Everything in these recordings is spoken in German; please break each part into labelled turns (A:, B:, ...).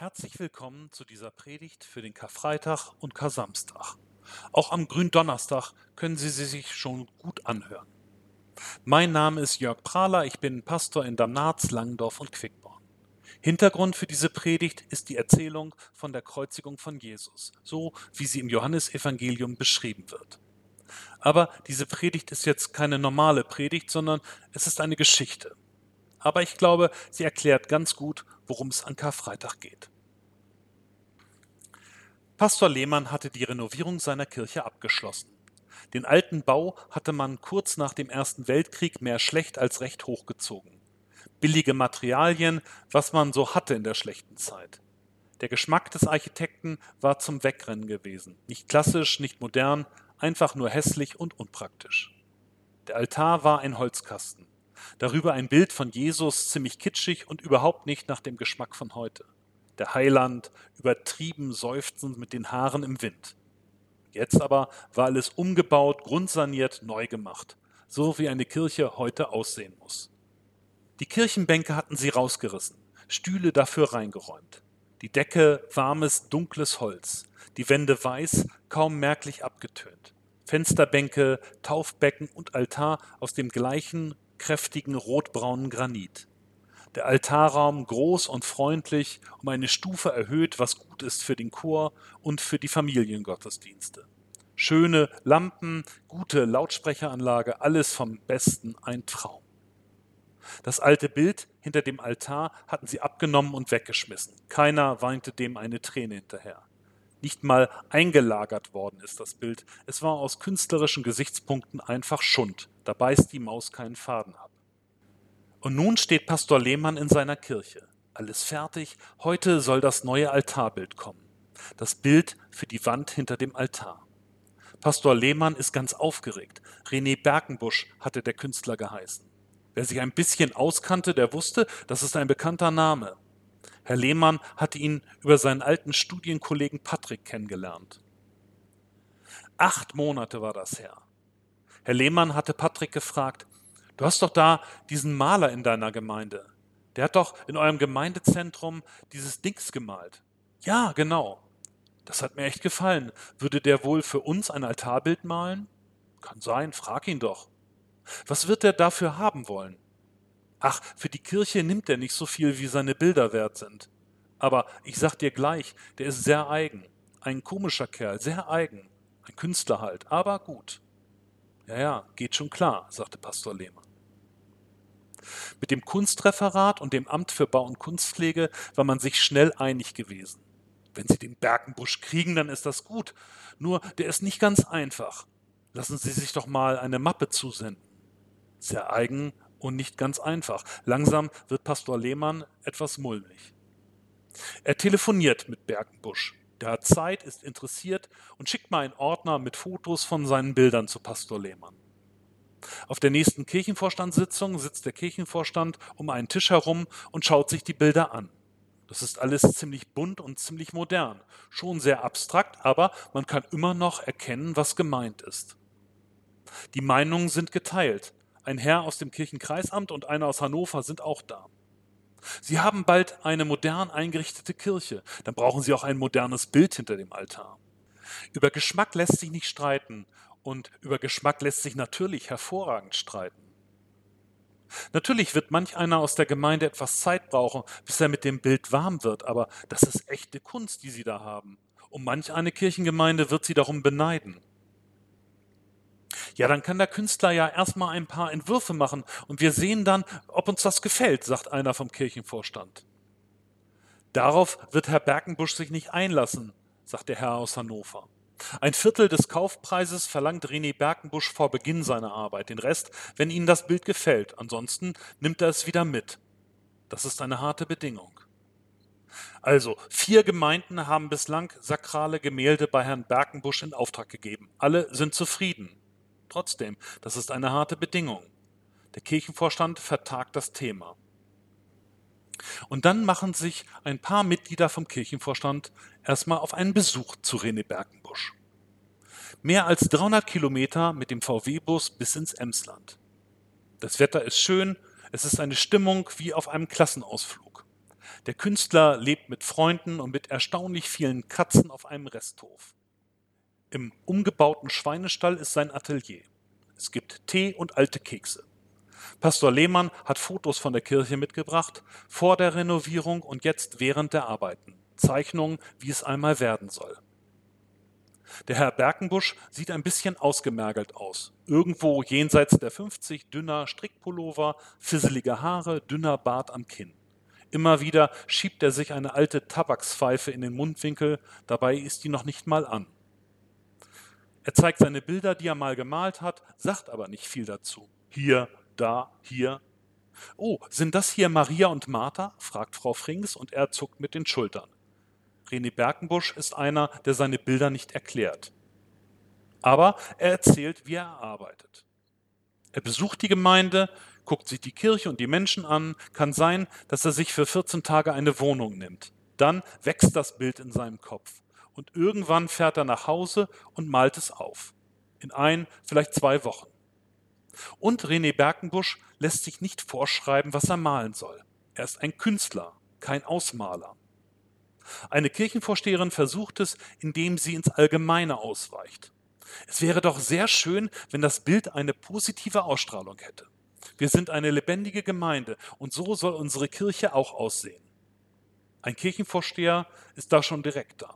A: Herzlich willkommen zu dieser Predigt für den Karfreitag und Karsamstag. Auch am Gründonnerstag können Sie sie sich schon gut anhören. Mein Name ist Jörg Prahler, ich bin Pastor in Damnatz, Langendorf und Quickborn. Hintergrund für diese Predigt ist die Erzählung von der Kreuzigung von Jesus, so wie sie im Johannesevangelium beschrieben wird. Aber diese Predigt ist jetzt keine normale Predigt, sondern es ist eine Geschichte. Aber ich glaube, sie erklärt ganz gut, worum es an Karfreitag geht. Pastor Lehmann hatte die Renovierung seiner Kirche abgeschlossen. Den alten Bau hatte man kurz nach dem Ersten Weltkrieg mehr schlecht als recht hochgezogen. Billige Materialien, was man so hatte in der schlechten Zeit. Der Geschmack des Architekten war zum Wegrennen gewesen. Nicht klassisch, nicht modern, einfach nur hässlich und unpraktisch. Der Altar war ein Holzkasten. Darüber ein Bild von Jesus, ziemlich kitschig und überhaupt nicht nach dem Geschmack von heute. Der Heiland, übertrieben seufzend mit den Haaren im Wind. Jetzt aber war alles umgebaut, grundsaniert, neu gemacht, so wie eine Kirche heute aussehen muss. Die Kirchenbänke hatten sie rausgerissen, Stühle dafür reingeräumt. Die Decke warmes, dunkles Holz, die Wände weiß, kaum merklich abgetönt. Fensterbänke, Taufbecken und Altar aus dem gleichen kräftigen rotbraunen Granit. Der Altarraum groß und freundlich, um eine Stufe erhöht, was gut ist für den Chor und für die Familiengottesdienste. Schöne Lampen, gute Lautsprecheranlage, alles vom Besten, ein Traum. Das alte Bild hinter dem Altar hatten sie abgenommen und weggeschmissen. Keiner weinte dem eine Träne hinterher. Nicht mal eingelagert worden ist das Bild. Es war aus künstlerischen Gesichtspunkten einfach Schund. Da beißt die Maus keinen Faden ab. Und nun steht Pastor Lehmann in seiner Kirche. Alles fertig. Heute soll das neue Altarbild kommen. Das Bild für die Wand hinter dem Altar. Pastor Lehmann ist ganz aufgeregt. René Berkenbusch hatte der Künstler geheißen. Wer sich ein bisschen auskannte, der wusste, das ist ein bekannter Name. Herr Lehmann hatte ihn über seinen alten Studienkollegen Patrick kennengelernt. Acht Monate war das her. Herr Lehmann hatte Patrick gefragt, du hast doch da diesen Maler in deiner Gemeinde. Der hat doch in eurem Gemeindezentrum dieses Dings gemalt. Ja, genau. Das hat mir echt gefallen. Würde der wohl für uns ein Altarbild malen? Kann sein, frag ihn doch. Was wird er dafür haben wollen? Ach, für die Kirche nimmt er nicht so viel, wie seine Bilder wert sind. Aber ich sag dir gleich, der ist sehr eigen. Ein komischer Kerl, sehr eigen. Ein Künstler halt, aber gut. Ja, ja, geht schon klar, sagte Pastor Lehmann. Mit dem Kunstreferat und dem Amt für Bau- und Kunstpflege war man sich schnell einig gewesen. Wenn Sie den Berkenbusch kriegen, dann ist das gut. Nur, der ist nicht ganz einfach. Lassen Sie sich doch mal eine Mappe zusenden. Sehr eigen und nicht ganz einfach. Langsam wird Pastor Lehmann etwas mulmig. Er telefoniert mit Berkenbusch. Der hat Zeit, ist interessiert und schickt mal einen Ordner mit Fotos von seinen Bildern zu Pastor Lehmann. Auf der nächsten Kirchenvorstandssitzung sitzt der Kirchenvorstand um einen Tisch herum und schaut sich die Bilder an. Das ist alles ziemlich bunt und ziemlich modern, schon sehr abstrakt, aber man kann immer noch erkennen, was gemeint ist. Die Meinungen sind geteilt. Ein Herr aus dem Kirchenkreisamt und einer aus Hannover sind auch da. Sie haben bald eine modern eingerichtete Kirche, dann brauchen Sie auch ein modernes Bild hinter dem Altar. Über Geschmack lässt sich nicht streiten und über Geschmack lässt sich natürlich hervorragend streiten. Natürlich wird manch einer aus der Gemeinde etwas Zeit brauchen, bis er mit dem Bild warm wird, aber das ist echte Kunst, die Sie da haben. Und manch eine Kirchengemeinde wird Sie darum beneiden. Ja, dann kann der Künstler ja erstmal ein paar Entwürfe machen und wir sehen dann, ob uns das gefällt, sagt einer vom Kirchenvorstand. Darauf wird Herr Berkenbusch sich nicht einlassen, sagt der Herr aus Hannover. Ein Viertel des Kaufpreises verlangt René Berkenbusch vor Beginn seiner Arbeit, den Rest, wenn Ihnen das Bild gefällt. Ansonsten nimmt er es wieder mit. Das ist eine harte Bedingung. Also, vier Gemeinden haben bislang sakrale Gemälde bei Herrn Berkenbusch in Auftrag gegeben. Alle sind zufrieden. Trotzdem, das ist eine harte Bedingung. Der Kirchenvorstand vertagt das Thema. Und dann machen sich ein paar Mitglieder vom Kirchenvorstand erstmal auf einen Besuch zu René Berkenbusch. Mehr als 300 Kilometer mit dem VW-Bus bis ins Emsland. Das Wetter ist schön, es ist eine Stimmung wie auf einem Klassenausflug. Der Künstler lebt mit Freunden und mit erstaunlich vielen Katzen auf einem Resthof. Im umgebauten Schweinestall ist sein Atelier. Es gibt Tee und alte Kekse. Pastor Lehmann hat Fotos von der Kirche mitgebracht, vor der Renovierung und jetzt während der Arbeiten. Zeichnungen, wie es einmal werden soll. Der Herr Berkenbusch sieht ein bisschen ausgemergelt aus. Irgendwo jenseits der 50 dünner Strickpullover, fisselige Haare, dünner Bart am Kinn. Immer wieder schiebt er sich eine alte Tabakspfeife in den Mundwinkel, dabei ist die noch nicht mal an. Er zeigt seine Bilder, die er mal gemalt hat, sagt aber nicht viel dazu. Hier, da, hier. Oh, sind das hier Maria und Martha? fragt Frau Frings und er zuckt mit den Schultern. René Berkenbusch ist einer, der seine Bilder nicht erklärt. Aber er erzählt, wie er arbeitet. Er besucht die Gemeinde, guckt sich die Kirche und die Menschen an, kann sein, dass er sich für 14 Tage eine Wohnung nimmt. Dann wächst das Bild in seinem Kopf. Und irgendwann fährt er nach Hause und malt es auf. In ein, vielleicht zwei Wochen. Und René Berkenbusch lässt sich nicht vorschreiben, was er malen soll. Er ist ein Künstler, kein Ausmaler. Eine Kirchenvorsteherin versucht es, indem sie ins Allgemeine ausweicht. Es wäre doch sehr schön, wenn das Bild eine positive Ausstrahlung hätte. Wir sind eine lebendige Gemeinde und so soll unsere Kirche auch aussehen. Ein Kirchenvorsteher ist da schon direkt da.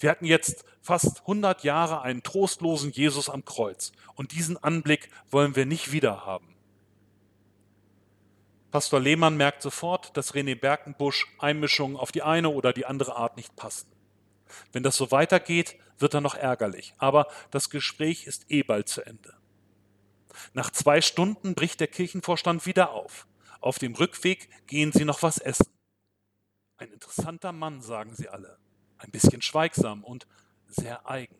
A: Wir hatten jetzt fast 100 Jahre einen trostlosen Jesus am Kreuz und diesen Anblick wollen wir nicht wieder haben. Pastor Lehmann merkt sofort, dass René Berkenbusch Einmischungen auf die eine oder die andere Art nicht passen. Wenn das so weitergeht, wird er noch ärgerlich, aber das Gespräch ist eh bald zu Ende. Nach zwei Stunden bricht der Kirchenvorstand wieder auf. Auf dem Rückweg gehen sie noch was essen. Ein interessanter Mann, sagen sie alle. Ein bisschen schweigsam und sehr eigen.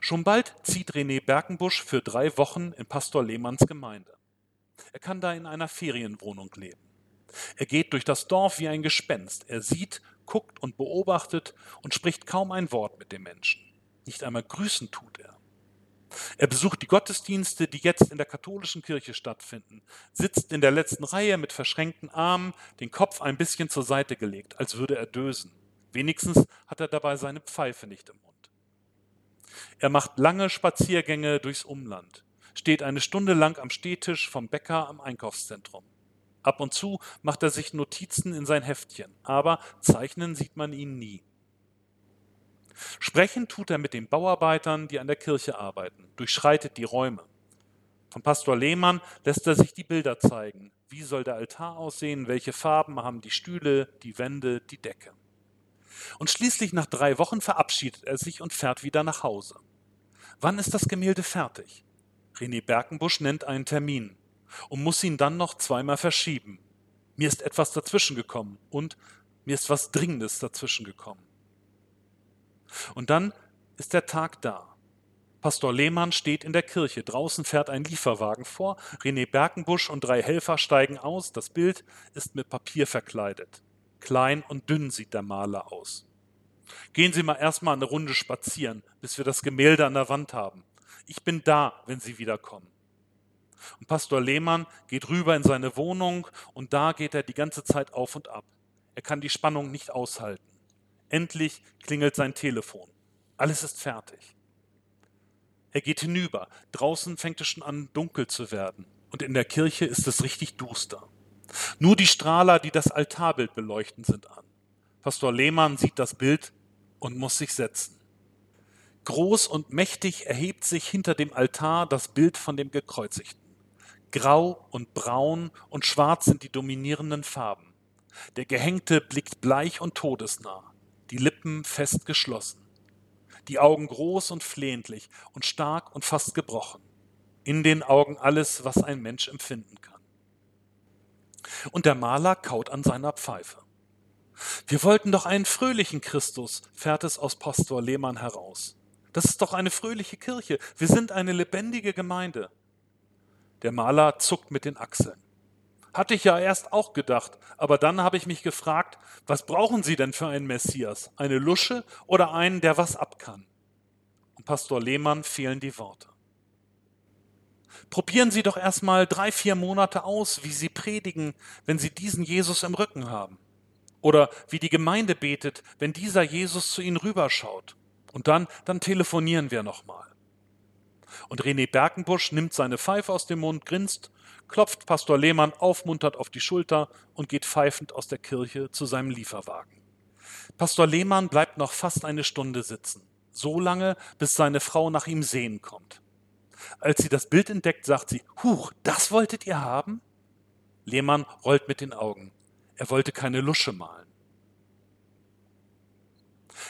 A: Schon bald zieht René Berkenbusch für drei Wochen in Pastor Lehmanns Gemeinde. Er kann da in einer Ferienwohnung leben. Er geht durch das Dorf wie ein Gespenst. Er sieht, guckt und beobachtet und spricht kaum ein Wort mit den Menschen. Nicht einmal grüßen tut er. Er besucht die Gottesdienste, die jetzt in der katholischen Kirche stattfinden, sitzt in der letzten Reihe mit verschränkten Armen, den Kopf ein bisschen zur Seite gelegt, als würde er dösen. Wenigstens hat er dabei seine Pfeife nicht im Mund. Er macht lange Spaziergänge durchs Umland steht eine Stunde lang am Stehtisch vom Bäcker am Einkaufszentrum. Ab und zu macht er sich Notizen in sein Heftchen, aber zeichnen sieht man ihn nie. Sprechen tut er mit den Bauarbeitern, die an der Kirche arbeiten, durchschreitet die Räume. Von Pastor Lehmann lässt er sich die Bilder zeigen. Wie soll der Altar aussehen? Welche Farben haben die Stühle, die Wände, die Decke? Und schließlich nach drei Wochen verabschiedet er sich und fährt wieder nach Hause. Wann ist das Gemälde fertig? René Berkenbusch nennt einen Termin und muss ihn dann noch zweimal verschieben. Mir ist etwas dazwischen gekommen und mir ist was Dringendes dazwischen gekommen. Und dann ist der Tag da. Pastor Lehmann steht in der Kirche. Draußen fährt ein Lieferwagen vor. René Berkenbusch und drei Helfer steigen aus. Das Bild ist mit Papier verkleidet. Klein und dünn sieht der Maler aus. Gehen Sie mal erstmal eine Runde spazieren, bis wir das Gemälde an der Wand haben. Ich bin da, wenn Sie wiederkommen. Und Pastor Lehmann geht rüber in seine Wohnung und da geht er die ganze Zeit auf und ab. Er kann die Spannung nicht aushalten. Endlich klingelt sein Telefon. Alles ist fertig. Er geht hinüber. Draußen fängt es schon an, dunkel zu werden. Und in der Kirche ist es richtig duster. Nur die Strahler, die das Altarbild beleuchten, sind an. Pastor Lehmann sieht das Bild und muss sich setzen. Groß und mächtig erhebt sich hinter dem Altar das Bild von dem Gekreuzigten. Grau und braun und schwarz sind die dominierenden Farben. Der Gehängte blickt bleich und todesnah, die Lippen fest geschlossen, die Augen groß und flehentlich und stark und fast gebrochen. In den Augen alles, was ein Mensch empfinden kann. Und der Maler kaut an seiner Pfeife. Wir wollten doch einen fröhlichen Christus, fährt es aus Pastor Lehmann heraus. Das ist doch eine fröhliche Kirche. Wir sind eine lebendige Gemeinde. Der Maler zuckt mit den Achseln. Hatte ich ja erst auch gedacht, aber dann habe ich mich gefragt, was brauchen Sie denn für einen Messias? Eine Lusche oder einen, der was ab kann? Und Pastor Lehmann fehlen die Worte. Probieren Sie doch erstmal drei, vier Monate aus, wie Sie predigen, wenn Sie diesen Jesus im Rücken haben. Oder wie die Gemeinde betet, wenn dieser Jesus zu Ihnen rüberschaut. Und dann, dann telefonieren wir nochmal. Und René Berkenbusch nimmt seine Pfeife aus dem Mund, grinst, klopft Pastor Lehmann aufmunternd auf die Schulter und geht pfeifend aus der Kirche zu seinem Lieferwagen. Pastor Lehmann bleibt noch fast eine Stunde sitzen, so lange, bis seine Frau nach ihm sehen kommt. Als sie das Bild entdeckt, sagt sie, Huch, das wolltet ihr haben? Lehmann rollt mit den Augen. Er wollte keine Lusche malen.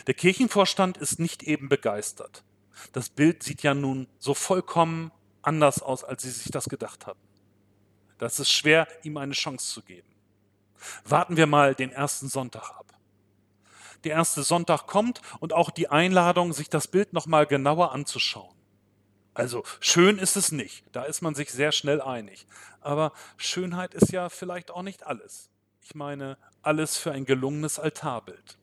A: Der Kirchenvorstand ist nicht eben begeistert. Das Bild sieht ja nun so vollkommen anders aus, als sie sich das gedacht hatten. Das ist schwer, ihm eine Chance zu geben. Warten wir mal den ersten Sonntag ab. Der erste Sonntag kommt und auch die Einladung, sich das Bild nochmal genauer anzuschauen. Also schön ist es nicht, da ist man sich sehr schnell einig. Aber Schönheit ist ja vielleicht auch nicht alles. Ich meine, alles für ein gelungenes Altarbild.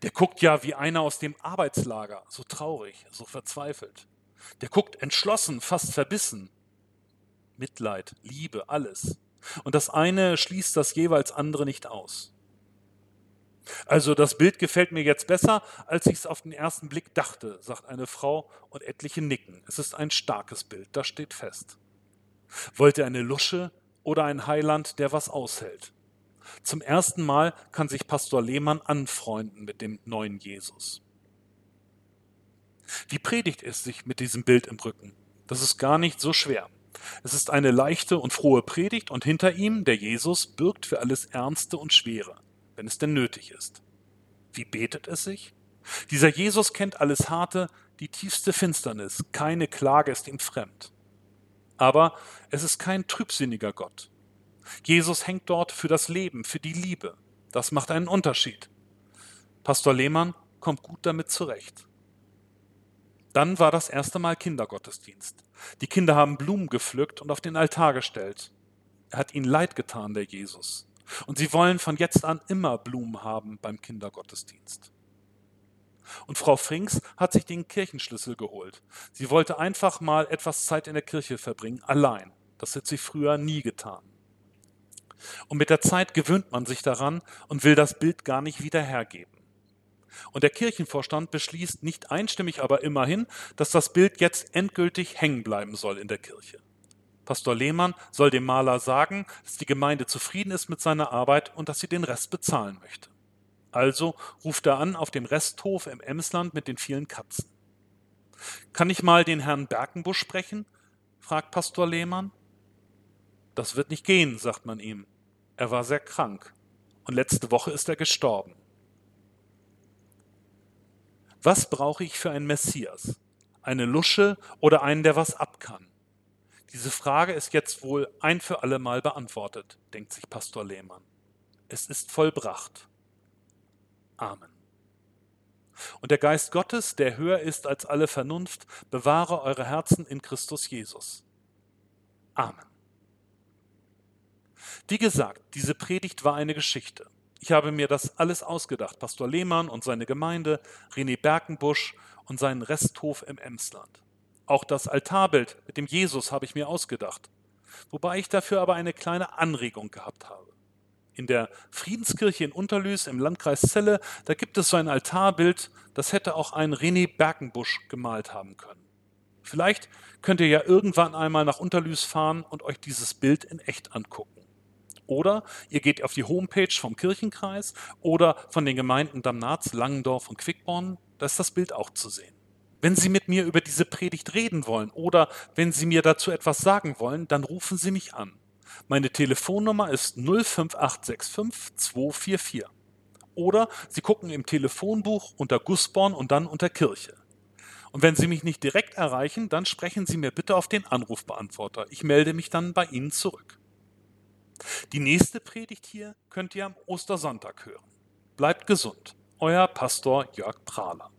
A: Der guckt ja wie einer aus dem Arbeitslager, so traurig, so verzweifelt. Der guckt entschlossen, fast verbissen. Mitleid, Liebe, alles. Und das eine schließt das jeweils andere nicht aus. Also das Bild gefällt mir jetzt besser, als ich es auf den ersten Blick dachte, sagt eine Frau und etliche nicken. Es ist ein starkes Bild, das steht fest. Wollt ihr eine Lusche oder ein Heiland, der was aushält? Zum ersten Mal kann sich Pastor Lehmann anfreunden mit dem neuen Jesus. Wie predigt es sich mit diesem Bild im Rücken? Das ist gar nicht so schwer. Es ist eine leichte und frohe Predigt und hinter ihm, der Jesus, bürgt für alles Ernste und Schwere, wenn es denn nötig ist. Wie betet es sich? Dieser Jesus kennt alles Harte, die tiefste Finsternis, keine Klage ist ihm fremd. Aber es ist kein trübsinniger Gott. Jesus hängt dort für das Leben, für die Liebe. Das macht einen Unterschied. Pastor Lehmann kommt gut damit zurecht. Dann war das erste Mal Kindergottesdienst. Die Kinder haben Blumen gepflückt und auf den Altar gestellt. Er hat ihnen leid getan, der Jesus. Und sie wollen von jetzt an immer Blumen haben beim Kindergottesdienst. Und Frau Frings hat sich den Kirchenschlüssel geholt. Sie wollte einfach mal etwas Zeit in der Kirche verbringen, allein. Das hat sie früher nie getan. Und mit der Zeit gewöhnt man sich daran und will das Bild gar nicht wieder hergeben. Und der Kirchenvorstand beschließt nicht einstimmig, aber immerhin, dass das Bild jetzt endgültig hängen bleiben soll in der Kirche. Pastor Lehmann soll dem Maler sagen, dass die Gemeinde zufrieden ist mit seiner Arbeit und dass sie den Rest bezahlen möchte. Also ruft er an auf dem Resthof im Emsland mit den vielen Katzen. Kann ich mal den Herrn Berkenbusch sprechen? fragt Pastor Lehmann. Das wird nicht gehen, sagt man ihm. Er war sehr krank und letzte Woche ist er gestorben. Was brauche ich für einen Messias? Eine Lusche oder einen, der was ab kann? Diese Frage ist jetzt wohl ein für alle Mal beantwortet, denkt sich Pastor Lehmann. Es ist vollbracht. Amen. Und der Geist Gottes, der höher ist als alle Vernunft, bewahre eure Herzen in Christus Jesus. Amen. Wie gesagt, diese Predigt war eine Geschichte. Ich habe mir das alles ausgedacht. Pastor Lehmann und seine Gemeinde, René Berkenbusch und seinen Resthof im Emsland. Auch das Altarbild mit dem Jesus habe ich mir ausgedacht. Wobei ich dafür aber eine kleine Anregung gehabt habe. In der Friedenskirche in Unterlüß im Landkreis Celle, da gibt es so ein Altarbild, das hätte auch ein René Berkenbusch gemalt haben können. Vielleicht könnt ihr ja irgendwann einmal nach Unterlüß fahren und euch dieses Bild in echt angucken. Oder ihr geht auf die Homepage vom Kirchenkreis oder von den Gemeinden Damnatz, Langendorf und Quickborn, da ist das Bild auch zu sehen. Wenn Sie mit mir über diese Predigt reden wollen oder wenn Sie mir dazu etwas sagen wollen, dann rufen Sie mich an. Meine Telefonnummer ist 05865 244. Oder Sie gucken im Telefonbuch unter Gussborn und dann unter Kirche. Und wenn Sie mich nicht direkt erreichen, dann sprechen Sie mir bitte auf den Anrufbeantworter. Ich melde mich dann bei Ihnen zurück. Die nächste Predigt hier könnt ihr am Ostersonntag hören. Bleibt gesund. Euer Pastor Jörg Prahler.